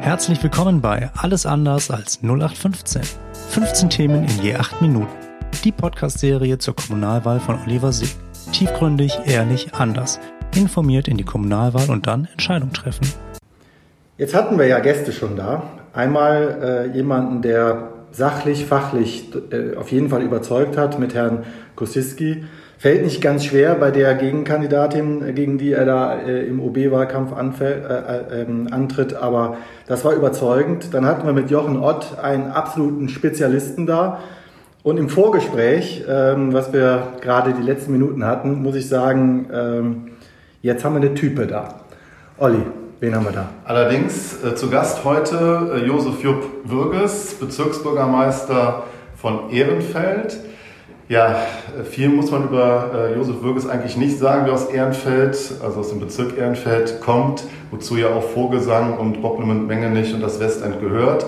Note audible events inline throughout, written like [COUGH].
Herzlich willkommen bei Alles anders als 0815. 15 Themen in je 8 Minuten. Die Podcast-Serie zur Kommunalwahl von Oliver Sieg. Tiefgründig, ehrlich, anders. Informiert in die Kommunalwahl und dann Entscheidung treffen. Jetzt hatten wir ja Gäste schon da. Einmal äh, jemanden, der sachlich, fachlich äh, auf jeden Fall überzeugt hat mit Herrn Kosiski. Fällt nicht ganz schwer bei der Gegenkandidatin, äh, gegen die er da äh, im OB-Wahlkampf äh, äh, ähm, antritt, aber das war überzeugend. Dann hatten wir mit Jochen Ott einen absoluten Spezialisten da. Und im Vorgespräch, ähm, was wir gerade die letzten Minuten hatten, muss ich sagen, ähm, jetzt haben wir eine Type da. Olli, wen haben wir da? Allerdings äh, zu Gast heute äh, Josef Jupp Würges, Bezirksbürgermeister von Ehrenfeld. Ja, viel muss man über äh, Josef Würges eigentlich nicht sagen, wer aus Ehrenfeld, also aus dem Bezirk Ehrenfeld kommt, wozu ja auch Vorgesang und Bocklemund Mengenich und das Westend gehört.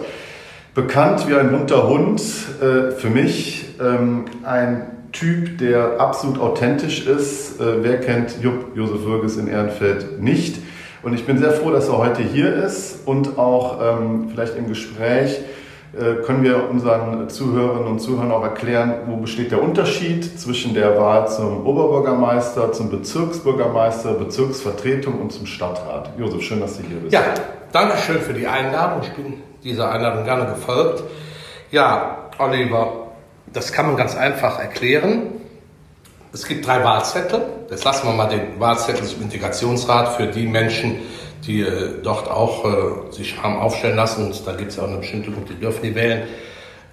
Bekannt wie ein bunter Hund, äh, für mich ähm, ein Typ, der absolut authentisch ist. Äh, wer kennt Jupp Josef Würges in Ehrenfeld nicht? Und ich bin sehr froh, dass er heute hier ist und auch ähm, vielleicht im Gespräch können wir unseren Zuhörerinnen und Zuhörern auch erklären, wo besteht der Unterschied zwischen der Wahl zum Oberbürgermeister, zum Bezirksbürgermeister, Bezirksvertretung und zum Stadtrat. Josef, schön, dass du hier bist. Ja, danke schön für die Einladung. Ich bin dieser Einladung gerne gefolgt. Ja, Oliver, das kann man ganz einfach erklären. Es gibt drei Wahlzettel. Jetzt lassen wir mal den Wahlzettel zum Integrationsrat für die Menschen, äh, dort auch äh, sich haben aufstellen lassen. Und da gibt es auch eine bestimmte Gruppe, die dürfen die wählen.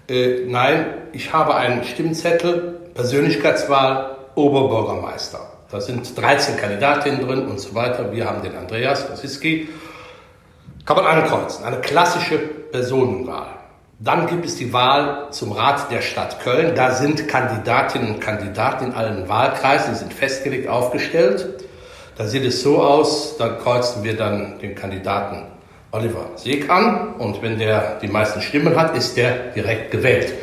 Äh, nein, ich habe einen Stimmzettel, Persönlichkeitswahl, Oberbürgermeister. Da sind 13 Kandidatinnen drin und so weiter. Wir haben den Andreas Wasiski. Kann man ankreuzen. Eine klassische Personenwahl. Dann gibt es die Wahl zum Rat der Stadt Köln. Da sind Kandidatinnen und Kandidaten in allen Wahlkreisen, die sind festgelegt aufgestellt. Da sieht es so aus, da kreuzen wir dann den Kandidaten Oliver Seeg an und wenn der die meisten Stimmen hat, ist der direkt gewählt.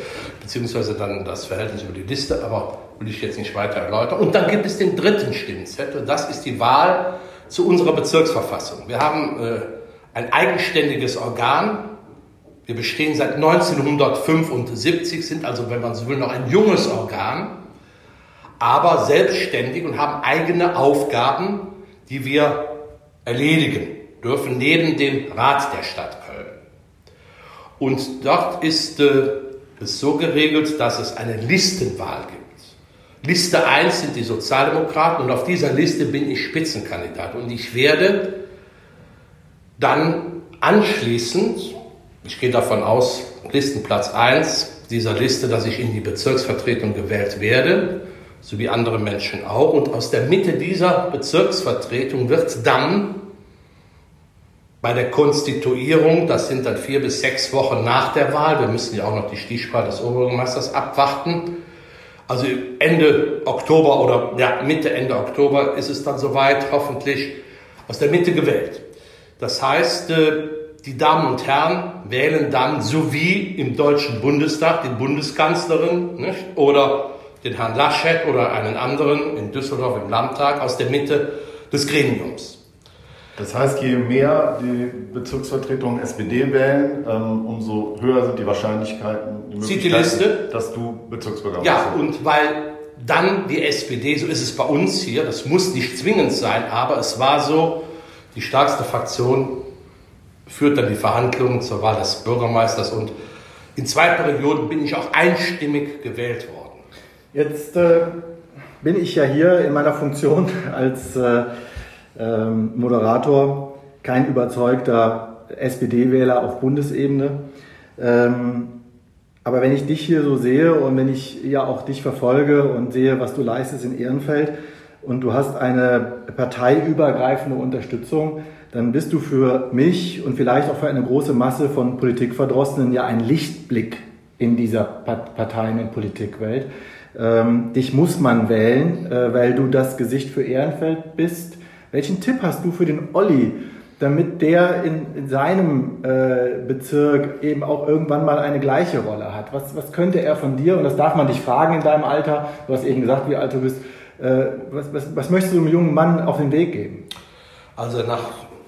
Beziehungsweise dann das Verhältnis über die Liste, aber will ich jetzt nicht weiter erläutern. Und dann gibt es den dritten Stimmzettel, das ist die Wahl zu unserer Bezirksverfassung. Wir haben äh, ein eigenständiges Organ. Wir bestehen seit 1975, sind also, wenn man so will, noch ein junges Organ aber selbstständig und haben eigene Aufgaben, die wir erledigen dürfen, neben dem Rat der Stadt Köln. Und dort ist äh, es so geregelt, dass es eine Listenwahl gibt. Liste 1 sind die Sozialdemokraten und auf dieser Liste bin ich Spitzenkandidat. Und ich werde dann anschließend, ich gehe davon aus, Listenplatz 1 dieser Liste, dass ich in die Bezirksvertretung gewählt werde, so wie andere Menschen auch. Und aus der Mitte dieser Bezirksvertretung wird dann bei der Konstituierung, das sind dann vier bis sechs Wochen nach der Wahl, wir müssen ja auch noch die Stichwahl des Oberbürgermeisters abwarten, also Ende Oktober oder ja, Mitte, Ende Oktober ist es dann soweit, hoffentlich aus der Mitte gewählt. Das heißt, äh, die Damen und Herren wählen dann so wie im Deutschen Bundestag die Bundeskanzlerin nicht? oder den Herrn Laschet oder einen anderen in Düsseldorf im Landtag aus der Mitte des Gremiums. Das heißt, je mehr die Bezirksvertretungen SPD wählen, ähm, umso höher sind die Wahrscheinlichkeiten, die die Liste? dass du Bezirksbürgermeister Ja, und weil dann die SPD, so ist es bei uns hier, das muss nicht zwingend sein, aber es war so, die stärkste Fraktion führt dann die Verhandlungen zur Wahl des Bürgermeisters und in zwei Perioden bin ich auch einstimmig gewählt worden. Jetzt äh, bin ich ja hier in meiner Funktion [LAUGHS] als äh, äh, Moderator kein überzeugter SPD-Wähler auf Bundesebene. Ähm, aber wenn ich dich hier so sehe und wenn ich ja auch dich verfolge und sehe, was du leistest in Ehrenfeld und du hast eine parteiübergreifende Unterstützung, dann bist du für mich und vielleicht auch für eine große Masse von Politikverdrossenen ja ein Lichtblick in dieser Parteien- und Politikwelt. Ähm, dich muss man wählen, äh, weil du das Gesicht für Ehrenfeld bist. Welchen Tipp hast du für den Olli, damit der in, in seinem äh, Bezirk eben auch irgendwann mal eine gleiche Rolle hat? Was, was könnte er von dir, und das darf man dich fragen in deinem Alter, du hast eben gesagt, wie alt du bist, äh, was, was, was möchtest du einem jungen Mann auf den Weg geben? Also nach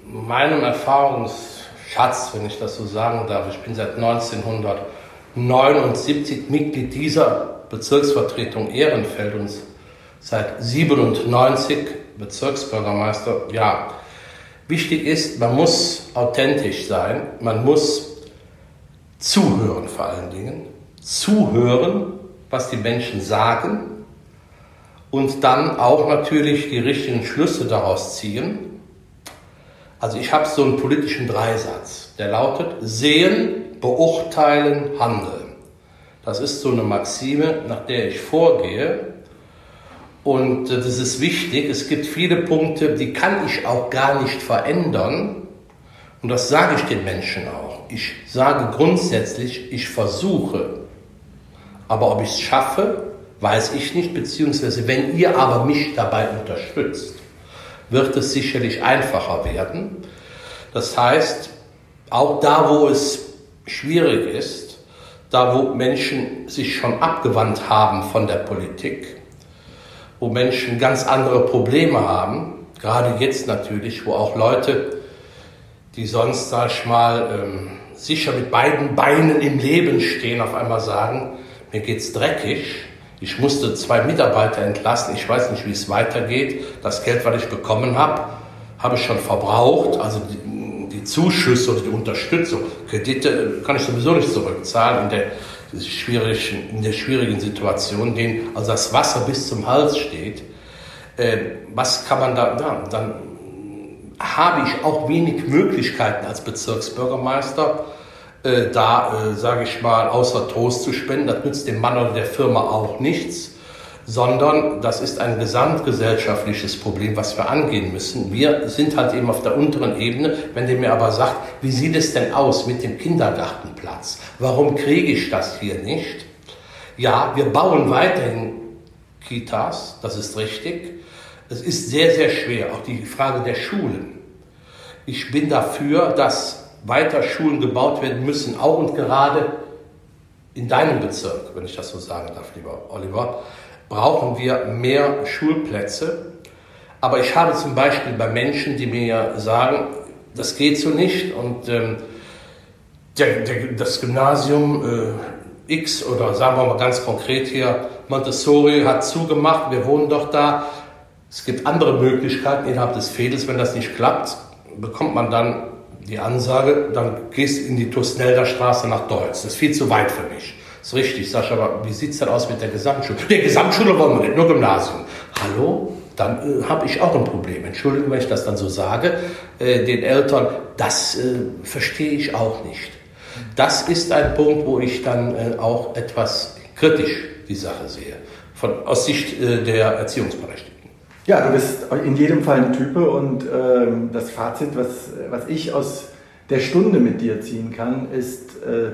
meinem Erfahrungsstand Schatz, wenn ich das so sagen darf. Ich bin seit 1979 Mitglied dieser Bezirksvertretung Ehrenfeld und seit 97 Bezirksbürgermeister. Ja, wichtig ist, man muss authentisch sein, man muss zuhören vor allen Dingen, zuhören, was die Menschen sagen und dann auch natürlich die richtigen Schlüsse daraus ziehen. Also ich habe so einen politischen Dreisatz, der lautet sehen, beurteilen, handeln. Das ist so eine Maxime, nach der ich vorgehe. Und äh, das ist wichtig. Es gibt viele Punkte, die kann ich auch gar nicht verändern. Und das sage ich den Menschen auch. Ich sage grundsätzlich, ich versuche. Aber ob ich es schaffe, weiß ich nicht. Beziehungsweise wenn ihr aber mich dabei unterstützt, wird es sicherlich einfacher werden. Das heißt, auch da, wo es schwierig ist, da wo Menschen sich schon abgewandt haben von der Politik, wo Menschen ganz andere Probleme haben, gerade jetzt natürlich, wo auch Leute, die sonst, sag ich mal, ähm, sicher mit beiden Beinen im Leben stehen, auf einmal sagen, mir geht's dreckig, ich musste zwei Mitarbeiter entlassen, ich weiß nicht, wie es weitergeht, das Geld, was ich bekommen habe, habe ich schon verbraucht, also die, Zuschüsse oder die Unterstützung, Kredite kann ich sowieso nicht zurückzahlen in der schwierigen, in der schwierigen Situation, denen also das Wasser bis zum Hals steht, äh, was kann man da, ja, dann habe ich auch wenig Möglichkeiten als Bezirksbürgermeister, äh, da, äh, sage ich mal, außer Trost zu spenden. Das nützt dem Mann oder der Firma auch nichts sondern das ist ein gesamtgesellschaftliches Problem, was wir angehen müssen. Wir sind halt eben auf der unteren Ebene. Wenn der mir aber sagt, wie sieht es denn aus mit dem Kindergartenplatz? Warum kriege ich das hier nicht? Ja, wir bauen weiterhin Kitas, das ist richtig. Es ist sehr, sehr schwer, auch die Frage der Schulen. Ich bin dafür, dass weiter Schulen gebaut werden müssen, auch und gerade in deinem Bezirk, wenn ich das so sagen darf, lieber Oliver brauchen wir mehr Schulplätze. Aber ich habe zum Beispiel bei Menschen, die mir sagen, das geht so nicht und ähm, der, der, das Gymnasium äh, X oder sagen wir mal ganz konkret hier, Montessori hat zugemacht, wir wohnen doch da. Es gibt andere Möglichkeiten innerhalb des Fädels, wenn das nicht klappt, bekommt man dann die Ansage, dann gehst in die Tusnelder Straße nach Deutz. Das ist viel zu weit für mich. Ist richtig, Sascha, aber wie sieht es denn aus mit der Gesamtschule? Der Gesamtschule wollen wir nicht, nur Gymnasium. Hallo? Dann äh, habe ich auch ein Problem. Entschuldigung, wenn ich das dann so sage, äh, den Eltern, das äh, verstehe ich auch nicht. Das ist ein Punkt, wo ich dann äh, auch etwas kritisch die Sache sehe, von, aus Sicht äh, der Erziehungsberechtigten. Ja, du bist in jedem Fall eine Type und ähm, das Fazit, was, was ich aus der Stunde mit dir ziehen kann, ist, äh,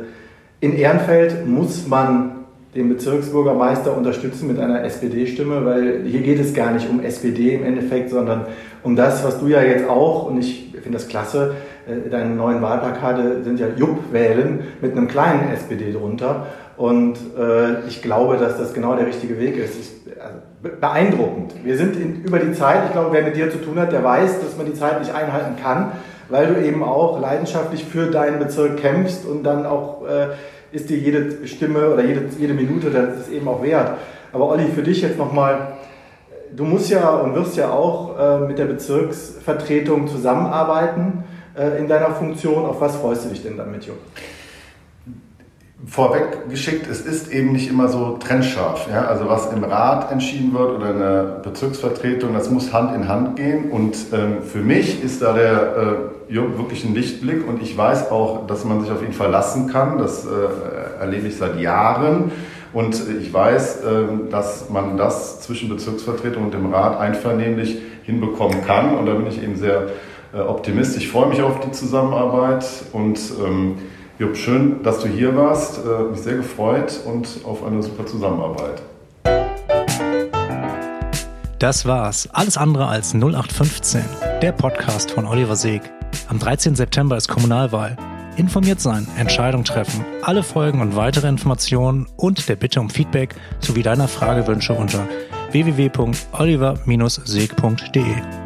in Ehrenfeld muss man den Bezirksbürgermeister unterstützen mit einer SPD-Stimme, weil hier geht es gar nicht um SPD im Endeffekt, sondern um das, was du ja jetzt auch, und ich finde das klasse, äh, deine neuen Wahlplakate sind ja Jupp-Wählen mit einem kleinen SPD drunter. Und äh, ich glaube, dass das genau der richtige Weg ist. Ich, also, beeindruckend. Wir sind in, über die Zeit, ich glaube, wer mit dir zu tun hat, der weiß, dass man die Zeit nicht einhalten kann, weil du eben auch leidenschaftlich für deinen Bezirk kämpfst und dann auch äh, ist dir jede Stimme oder jede, jede Minute das ist eben auch wert. Aber Olli, für dich jetzt nochmal, du musst ja und wirst ja auch äh, mit der Bezirksvertretung zusammenarbeiten äh, in deiner Funktion. Auf was freust du dich denn damit, Jupp? Vorweg geschickt, es ist eben nicht immer so trennscharf. Ja? Also was im Rat entschieden wird oder in der Bezirksvertretung, das muss Hand in Hand gehen. Und ähm, für mich ist da der äh, wirklich ein Lichtblick und ich weiß auch, dass man sich auf ihn verlassen kann. Das äh, erlebe ich seit Jahren. Und ich weiß, äh, dass man das zwischen Bezirksvertretung und dem Rat einvernehmlich hinbekommen kann. Und da bin ich eben sehr äh, optimistisch. Ich freue mich auf die Zusammenarbeit und ähm, Jupp, schön, dass du hier warst. Äh, mich sehr gefreut und auf eine super Zusammenarbeit. Das war's. Alles andere als 0815. Der Podcast von Oliver Seeg. Am 13. September ist Kommunalwahl. Informiert sein, Entscheidung treffen, alle Folgen und weitere Informationen und der Bitte um Feedback sowie deiner Fragewünsche unter www.oliver-seeg.de.